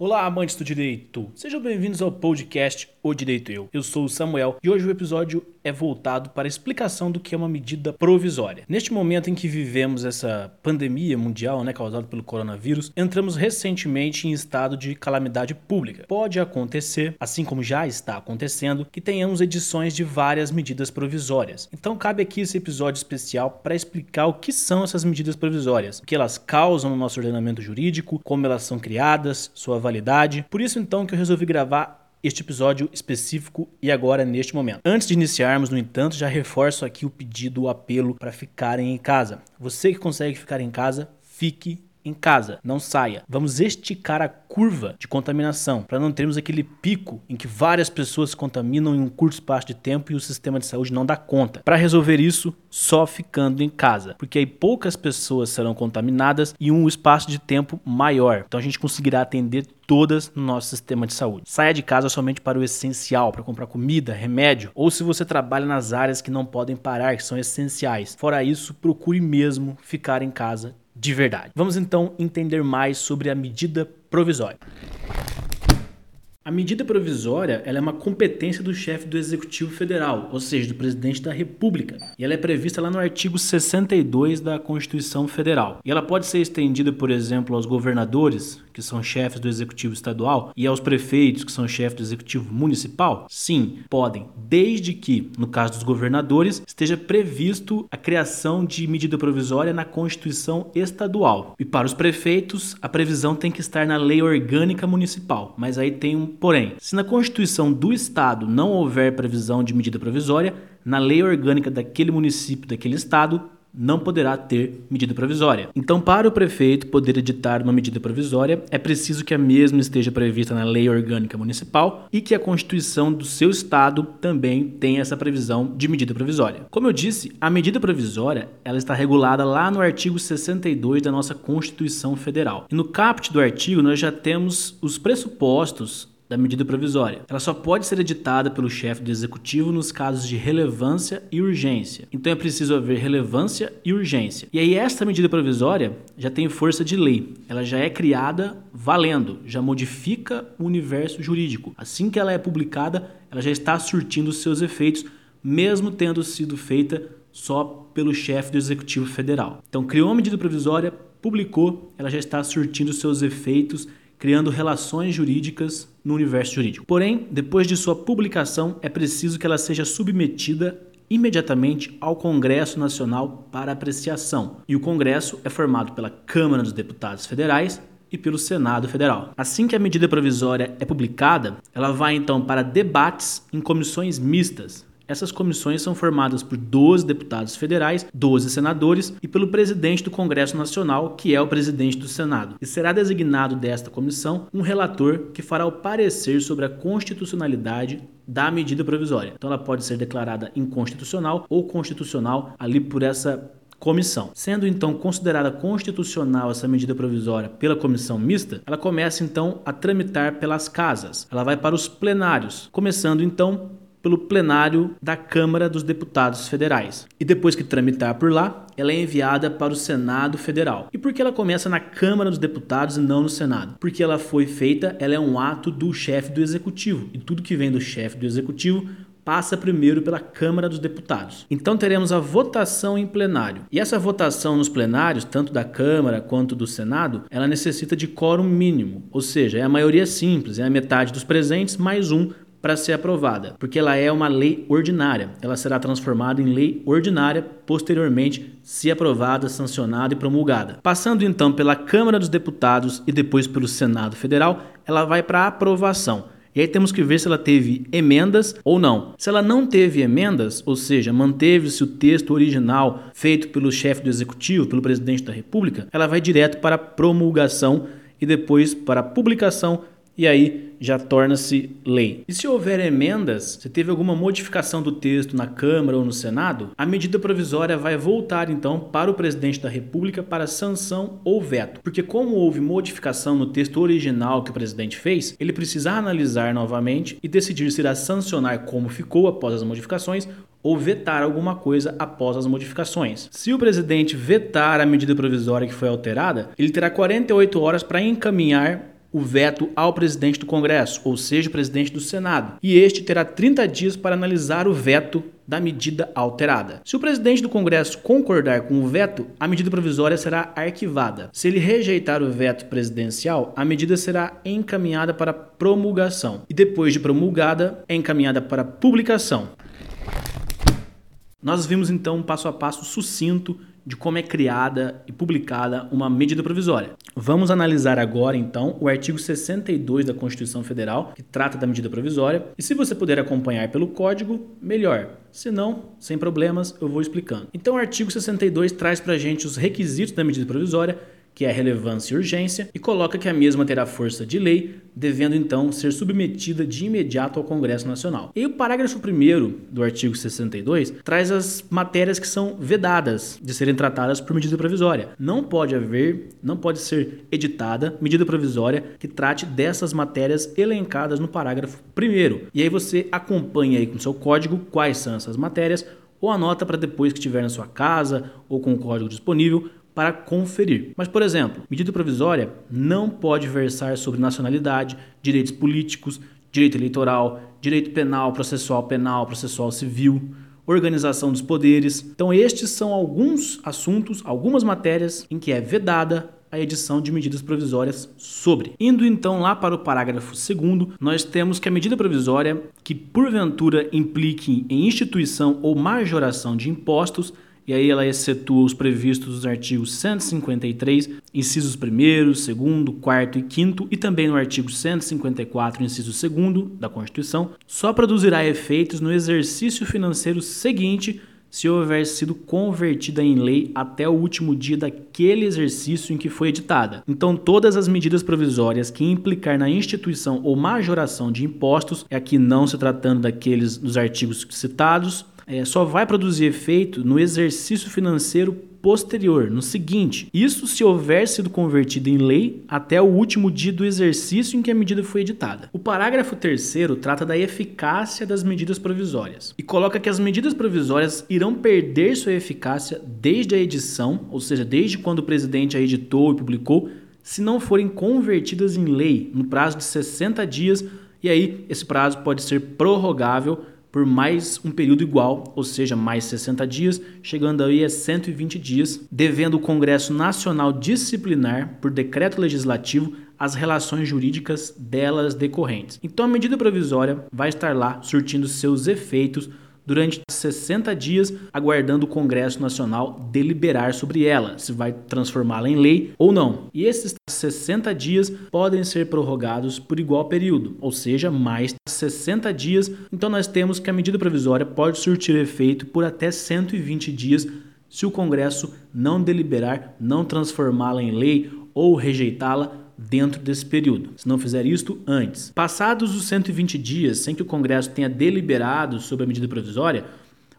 Olá, amantes do direito! Sejam bem-vindos ao podcast O Direito Eu. Eu sou o Samuel e hoje o episódio é voltado para a explicação do que é uma medida provisória. Neste momento em que vivemos essa pandemia mundial, né, causada pelo coronavírus, entramos recentemente em estado de calamidade pública. Pode acontecer, assim como já está acontecendo, que tenhamos edições de várias medidas provisórias. Então cabe aqui esse episódio especial para explicar o que são essas medidas provisórias, o que elas causam no nosso ordenamento jurídico, como elas são criadas, sua validade. Por isso então que eu resolvi gravar este episódio específico e agora neste momento. Antes de iniciarmos, no entanto, já reforço aqui o pedido, o apelo para ficarem em casa. Você que consegue ficar em casa, fique em casa, não saia. Vamos esticar a curva de contaminação para não termos aquele pico em que várias pessoas se contaminam em um curto espaço de tempo e o sistema de saúde não dá conta. Para resolver isso, só ficando em casa, porque aí poucas pessoas serão contaminadas e um espaço de tempo maior. Então a gente conseguirá atender todas no nosso sistema de saúde. Saia de casa somente para o essencial, para comprar comida, remédio, ou se você trabalha nas áreas que não podem parar, que são essenciais. Fora isso, procure mesmo ficar em casa de verdade. Vamos então entender mais sobre a medida provisória. A medida provisória é uma competência do chefe do Executivo Federal, ou seja, do presidente da República. E ela é prevista lá no artigo 62 da Constituição Federal. E ela pode ser estendida, por exemplo, aos governadores, que são chefes do executivo estadual, e aos prefeitos, que são chefes do executivo municipal? Sim, podem, desde que, no caso dos governadores, esteja previsto a criação de medida provisória na Constituição estadual. E para os prefeitos, a previsão tem que estar na lei orgânica municipal. Mas aí tem um porém. Se na Constituição do estado não houver previsão de medida provisória, na lei orgânica daquele município, daquele estado, não poderá ter medida provisória. Então, para o prefeito poder editar uma medida provisória, é preciso que a mesma esteja prevista na Lei Orgânica Municipal e que a Constituição do seu estado também tenha essa previsão de medida provisória. Como eu disse, a medida provisória, ela está regulada lá no artigo 62 da nossa Constituição Federal. E no caput do artigo nós já temos os pressupostos da medida provisória. Ela só pode ser editada pelo chefe do executivo nos casos de relevância e urgência. Então é preciso haver relevância e urgência. E aí esta medida provisória já tem força de lei. Ela já é criada valendo, já modifica o universo jurídico. Assim que ela é publicada, ela já está surtindo seus efeitos, mesmo tendo sido feita só pelo chefe do executivo federal. Então criou a medida provisória, publicou, ela já está surtindo seus efeitos criando relações jurídicas no universo jurídico. Porém, depois de sua publicação, é preciso que ela seja submetida imediatamente ao Congresso Nacional para apreciação. E o Congresso é formado pela Câmara dos Deputados Federais e pelo Senado Federal. Assim que a medida provisória é publicada, ela vai então para debates em comissões mistas, essas comissões são formadas por 12 deputados federais, 12 senadores e pelo presidente do Congresso Nacional, que é o presidente do Senado. E será designado desta comissão um relator que fará o parecer sobre a constitucionalidade da medida provisória. Então ela pode ser declarada inconstitucional ou constitucional ali por essa comissão. Sendo então considerada constitucional essa medida provisória pela comissão mista, ela começa então a tramitar pelas casas. Ela vai para os plenários, começando então pelo plenário da Câmara dos Deputados Federais. E depois que tramitar por lá, ela é enviada para o Senado Federal. E por que ela começa na Câmara dos Deputados e não no Senado? Porque ela foi feita, ela é um ato do chefe do executivo. E tudo que vem do chefe do executivo passa primeiro pela Câmara dos Deputados. Então teremos a votação em plenário. E essa votação nos plenários, tanto da Câmara quanto do Senado, ela necessita de quórum mínimo, ou seja, é a maioria simples, é a metade dos presentes mais um para ser aprovada, porque ela é uma lei ordinária. Ela será transformada em lei ordinária posteriormente, se aprovada, sancionada e promulgada. Passando então pela Câmara dos Deputados e depois pelo Senado Federal, ela vai para aprovação. E aí temos que ver se ela teve emendas ou não. Se ela não teve emendas, ou seja, manteve-se o texto original feito pelo chefe do executivo, pelo presidente da República, ela vai direto para promulgação e depois para publicação e aí já torna-se lei. E se houver emendas, se teve alguma modificação do texto na Câmara ou no Senado, a medida provisória vai voltar então para o presidente da República para sanção ou veto. Porque como houve modificação no texto original que o presidente fez, ele precisa analisar novamente e decidir se irá sancionar como ficou após as modificações ou vetar alguma coisa após as modificações. Se o presidente vetar a medida provisória que foi alterada, ele terá 48 horas para encaminhar o veto ao presidente do Congresso, ou seja, o presidente do Senado, e este terá 30 dias para analisar o veto da medida alterada. Se o presidente do Congresso concordar com o veto, a medida provisória será arquivada. Se ele rejeitar o veto presidencial, a medida será encaminhada para promulgação e depois de promulgada, é encaminhada para publicação. Nós vimos então um passo a passo sucinto de como é criada e publicada uma medida provisória. Vamos analisar agora, então, o artigo 62 da Constituição Federal, que trata da medida provisória. E se você puder acompanhar pelo código, melhor. Se não, sem problemas, eu vou explicando. Então, o artigo 62 traz para a gente os requisitos da medida provisória que é relevância e urgência, e coloca que a mesma terá força de lei, devendo então ser submetida de imediato ao Congresso Nacional. E o parágrafo 1 do artigo 62 traz as matérias que são vedadas de serem tratadas por medida provisória. Não pode haver, não pode ser editada medida provisória que trate dessas matérias elencadas no parágrafo 1. E aí você acompanha aí com seu código quais são essas matérias ou anota para depois que estiver na sua casa ou com o código disponível para conferir. Mas, por exemplo, medida provisória não pode versar sobre nacionalidade, direitos políticos, direito eleitoral, direito penal, processual penal, processual civil, organização dos poderes. Então, estes são alguns assuntos, algumas matérias em que é vedada a edição de medidas provisórias sobre. Indo então lá para o parágrafo 2, nós temos que a medida provisória que porventura implique em instituição ou majoração de impostos e aí ela excetua os previstos nos artigos 153, incisos 1, 2, 4 e 5 e também no artigo 154, inciso 2 da Constituição, só produzirá efeitos no exercício financeiro seguinte se houver sido convertida em lei até o último dia daquele exercício em que foi editada. Então, todas as medidas provisórias que implicar na instituição ou majoração de impostos, é aqui não se tratando daqueles dos artigos citados, é, só vai produzir efeito no exercício financeiro posterior, no seguinte: isso se houver sido convertido em lei até o último dia do exercício em que a medida foi editada. O parágrafo 3 trata da eficácia das medidas provisórias e coloca que as medidas provisórias irão perder sua eficácia desde a edição, ou seja, desde quando o presidente a editou e publicou, se não forem convertidas em lei no prazo de 60 dias, e aí esse prazo pode ser prorrogável por mais um período igual, ou seja, mais 60 dias, chegando aí a 120 dias, devendo o Congresso Nacional disciplinar, por decreto legislativo, as relações jurídicas delas decorrentes. Então a medida provisória vai estar lá surtindo seus efeitos durante 60 dias, aguardando o Congresso Nacional deliberar sobre ela, se vai transformá-la em lei ou não. E esses 60 dias podem ser prorrogados por igual período, ou seja, mais 60 dias. Então nós temos que a medida provisória pode surtir efeito por até 120 dias se o Congresso não deliberar, não transformá-la em lei ou rejeitá-la dentro desse período, se não fizer isto antes. Passados os 120 dias sem que o Congresso tenha deliberado sobre a medida provisória,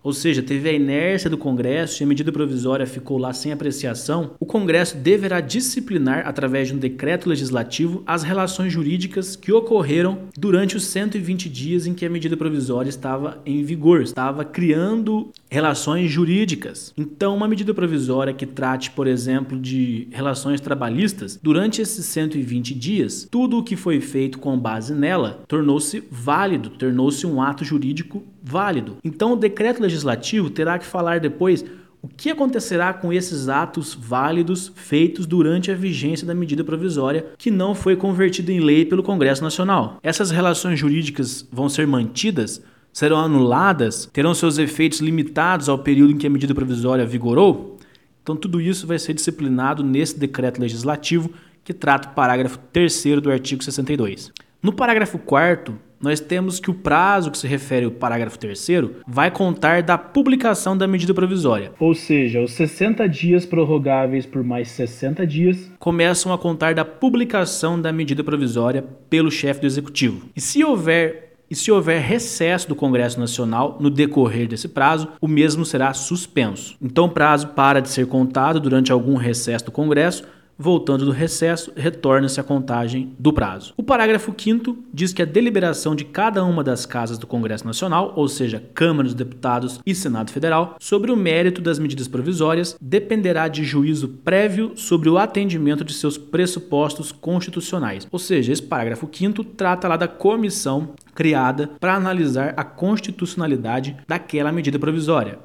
ou seja, teve a inércia do Congresso e a medida provisória ficou lá sem apreciação, o Congresso deverá disciplinar, através de um decreto legislativo, as relações jurídicas que ocorreram durante os 120 dias em que a medida provisória estava em vigor, estava criando relações jurídicas. Então, uma medida provisória que trate, por exemplo, de relações trabalhistas, durante esses 120 dias, tudo o que foi feito com base nela tornou-se válido, tornou-se um ato jurídico válido. Então, o decreto legislativo terá que falar depois o que acontecerá com esses atos válidos feitos durante a vigência da medida provisória que não foi convertida em lei pelo Congresso Nacional? Essas relações jurídicas vão ser mantidas? Serão anuladas? Terão seus efeitos limitados ao período em que a medida provisória vigorou? Então, tudo isso vai ser disciplinado nesse decreto legislativo que trata o parágrafo 3 do artigo 62. No parágrafo 4, nós temos que o prazo que se refere ao parágrafo 3 vai contar da publicação da medida provisória. Ou seja, os 60 dias prorrogáveis por mais 60 dias começam a contar da publicação da medida provisória pelo chefe do executivo. E se houver e se houver recesso do Congresso Nacional no decorrer desse prazo, o mesmo será suspenso. Então o prazo para de ser contado durante algum recesso do Congresso voltando do recesso, retorna-se a contagem do prazo. O parágrafo 5 diz que a deliberação de cada uma das casas do Congresso Nacional, ou seja, Câmara dos Deputados e Senado Federal, sobre o mérito das medidas provisórias dependerá de juízo prévio sobre o atendimento de seus pressupostos constitucionais. Ou seja, esse parágrafo 5 trata lá da comissão criada para analisar a constitucionalidade daquela medida provisória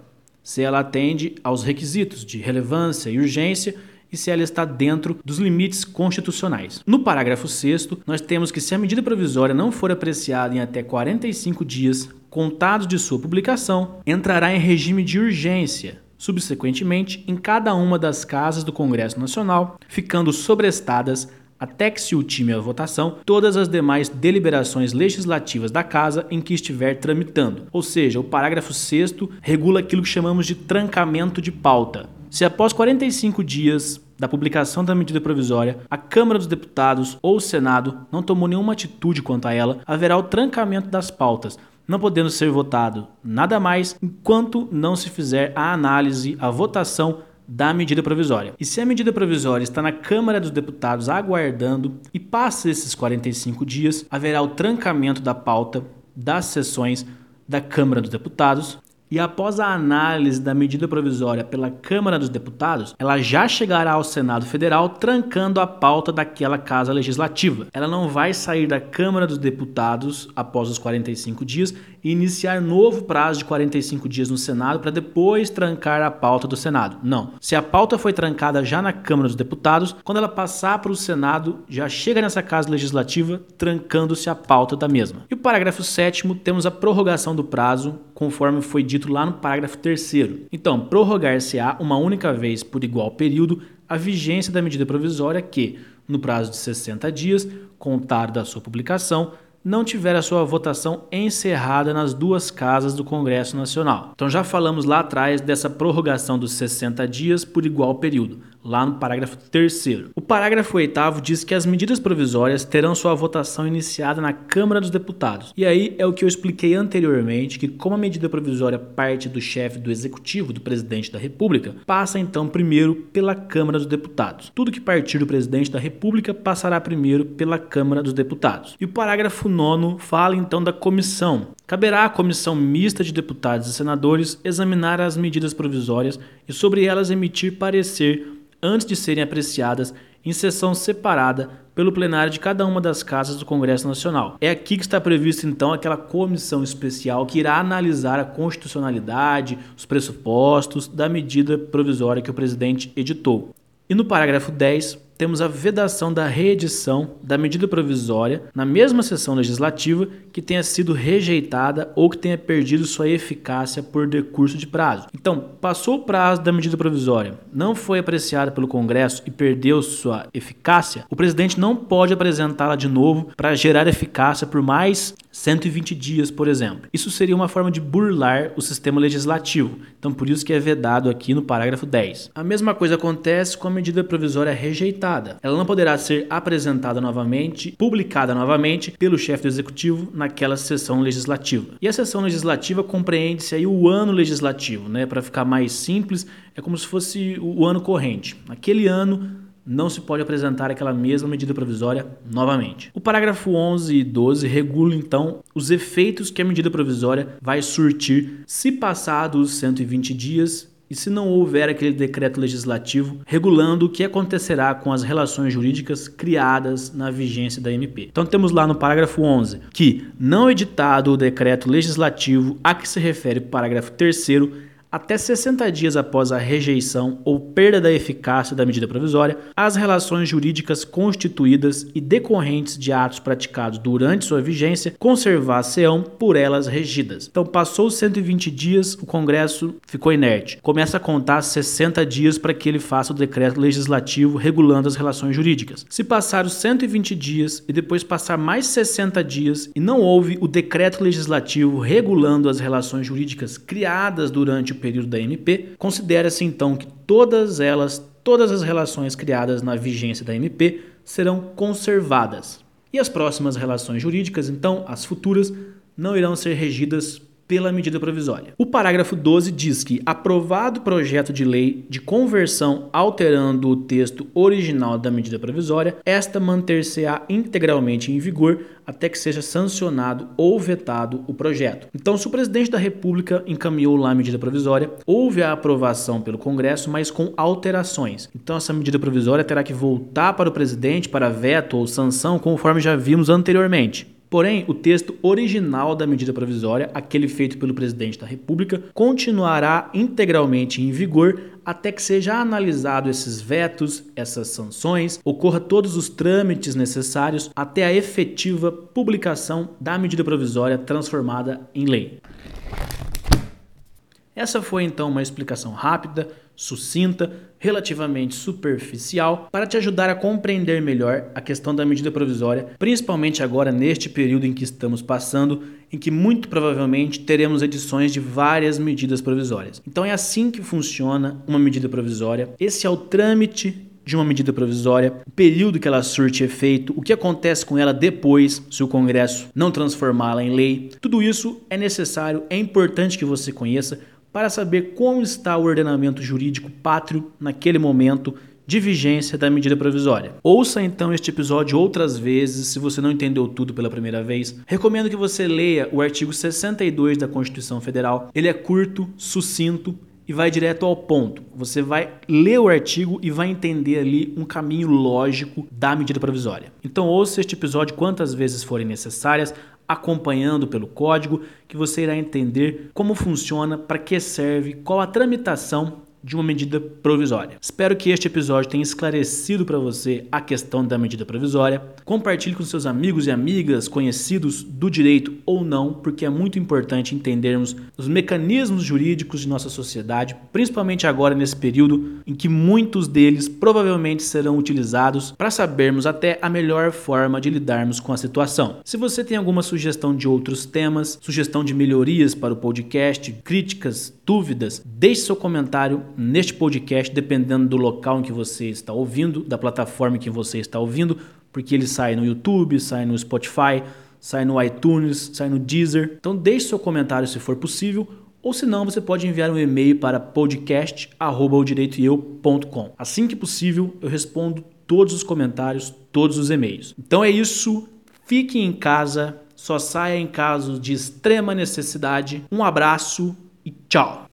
se ela atende aos requisitos de relevância e urgência e se ela está dentro dos limites constitucionais. No parágrafo 6, nós temos que se a medida provisória não for apreciada em até 45 dias contados de sua publicação, entrará em regime de urgência, subsequentemente em cada uma das casas do Congresso Nacional, ficando sobrestadas até que se ultime a votação todas as demais deliberações legislativas da Casa em que estiver tramitando. Ou seja, o parágrafo 6 regula aquilo que chamamos de trancamento de pauta. Se após 45 dias da publicação da medida provisória, a Câmara dos Deputados ou o Senado não tomou nenhuma atitude quanto a ela, haverá o trancamento das pautas, não podendo ser votado nada mais enquanto não se fizer a análise, a votação da medida provisória. E se a medida provisória está na Câmara dos Deputados aguardando e passa esses 45 dias, haverá o trancamento da pauta das sessões da Câmara dos Deputados e após a análise da medida provisória pela Câmara dos Deputados, ela já chegará ao Senado Federal trancando a pauta daquela casa legislativa. Ela não vai sair da Câmara dos Deputados após os 45 dias e iniciar novo prazo de 45 dias no Senado para depois trancar a pauta do Senado. Não. Se a pauta foi trancada já na Câmara dos Deputados, quando ela passar para o Senado, já chega nessa casa legislativa trancando-se a pauta da mesma. E o parágrafo 7 temos a prorrogação do prazo, conforme foi dito lá no parágrafo 3. Então, prorrogar-se-á uma única vez por igual período a vigência da medida provisória que, no prazo de 60 dias, contado da sua publicação, não tiver a sua votação encerrada nas duas casas do Congresso Nacional. Então já falamos lá atrás dessa prorrogação dos 60 dias por igual período lá no parágrafo 3. O parágrafo 8 diz que as medidas provisórias terão sua votação iniciada na Câmara dos Deputados. E aí é o que eu expliquei anteriormente, que como a medida provisória parte do chefe do executivo, do presidente da República, passa então primeiro pela Câmara dos Deputados. Tudo que partir do presidente da República passará primeiro pela Câmara dos Deputados. E o parágrafo 9 fala então da comissão. Caberá à comissão mista de deputados e senadores examinar as medidas provisórias e sobre elas emitir parecer antes de serem apreciadas em sessão separada pelo plenário de cada uma das casas do Congresso Nacional. É aqui que está previsto então aquela comissão especial que irá analisar a constitucionalidade, os pressupostos da medida provisória que o presidente editou. E no parágrafo 10, temos a vedação da reedição da medida provisória na mesma sessão legislativa que tenha sido rejeitada ou que tenha perdido sua eficácia por decurso de prazo. Então, passou o prazo da medida provisória, não foi apreciada pelo Congresso e perdeu sua eficácia, o presidente não pode apresentá-la de novo para gerar eficácia por mais 120 dias, por exemplo. Isso seria uma forma de burlar o sistema legislativo. Então, por isso que é vedado aqui no parágrafo 10. A mesma coisa acontece com a medida provisória rejeitada. Ela não poderá ser apresentada novamente, publicada novamente pelo chefe do executivo naquela sessão legislativa. E a sessão legislativa compreende-se aí o ano legislativo, né? Para ficar mais simples, é como se fosse o ano corrente. Naquele ano não se pode apresentar aquela mesma medida provisória novamente. O parágrafo 11 e 12 regula então os efeitos que a medida provisória vai surtir se passados os 120 dias e se não houver aquele decreto legislativo regulando o que acontecerá com as relações jurídicas criadas na vigência da MP. Então temos lá no parágrafo 11 que, não editado o decreto legislativo a que se refere o parágrafo 3 até 60 dias após a rejeição ou perda da eficácia da medida provisória, as relações jurídicas constituídas e decorrentes de atos praticados durante sua vigência conservar-se-ão por elas regidas. Então, passou os 120 dias, o Congresso ficou inerte. Começa a contar 60 dias para que ele faça o decreto legislativo regulando as relações jurídicas. Se passar os 120 dias e depois passar mais 60 dias e não houve o decreto legislativo regulando as relações jurídicas criadas durante o período da MP, considera-se então que todas elas, todas as relações criadas na vigência da MP serão conservadas. E as próximas relações jurídicas, então, as futuras, não irão ser regidas pela medida provisória. O parágrafo 12 diz que, aprovado projeto de lei de conversão alterando o texto original da medida provisória, esta manter-se-á integralmente em vigor até que seja sancionado ou vetado o projeto. Então, se o presidente da República encaminhou lá a medida provisória, houve a aprovação pelo Congresso, mas com alterações. Então, essa medida provisória terá que voltar para o presidente para veto ou sanção, conforme já vimos anteriormente. Porém, o texto original da medida provisória, aquele feito pelo presidente da República, continuará integralmente em vigor até que seja analisado esses vetos, essas sanções, ocorra todos os trâmites necessários até a efetiva publicação da medida provisória transformada em lei. Essa foi então uma explicação rápida, sucinta, relativamente superficial, para te ajudar a compreender melhor a questão da medida provisória, principalmente agora neste período em que estamos passando, em que muito provavelmente teremos edições de várias medidas provisórias. Então é assim que funciona uma medida provisória. Esse é o trâmite de uma medida provisória, o período que ela surte efeito, o que acontece com ela depois, se o Congresso não transformá-la em lei. Tudo isso é necessário, é importante que você conheça para saber como está o ordenamento jurídico pátrio naquele momento de vigência da medida provisória. Ouça então este episódio outras vezes se você não entendeu tudo pela primeira vez. Recomendo que você leia o artigo 62 da Constituição Federal. Ele é curto, sucinto e vai direto ao ponto. Você vai ler o artigo e vai entender ali um caminho lógico da medida provisória. Então ouça este episódio quantas vezes forem necessárias acompanhando pelo código, que você irá entender como funciona, para que serve, qual a tramitação de uma medida provisória. Espero que este episódio tenha esclarecido para você a questão da medida provisória. Compartilhe com seus amigos e amigas, conhecidos do direito ou não, porque é muito importante entendermos os mecanismos jurídicos de nossa sociedade, principalmente agora nesse período em que muitos deles provavelmente serão utilizados para sabermos até a melhor forma de lidarmos com a situação. Se você tem alguma sugestão de outros temas, sugestão de melhorias para o podcast, críticas, dúvidas, deixe seu comentário neste podcast, dependendo do local em que você está ouvindo, da plataforma em que você está ouvindo, porque ele sai no YouTube, sai no Spotify, sai no iTunes, sai no Deezer. Então deixe seu comentário se for possível, ou se não, você pode enviar um e-mail para podcast@odireitoeu.com. Assim que possível, eu respondo todos os comentários, todos os e-mails. Então é isso. Fique em casa, só saia em caso de extrema necessidade. Um abraço e tchau.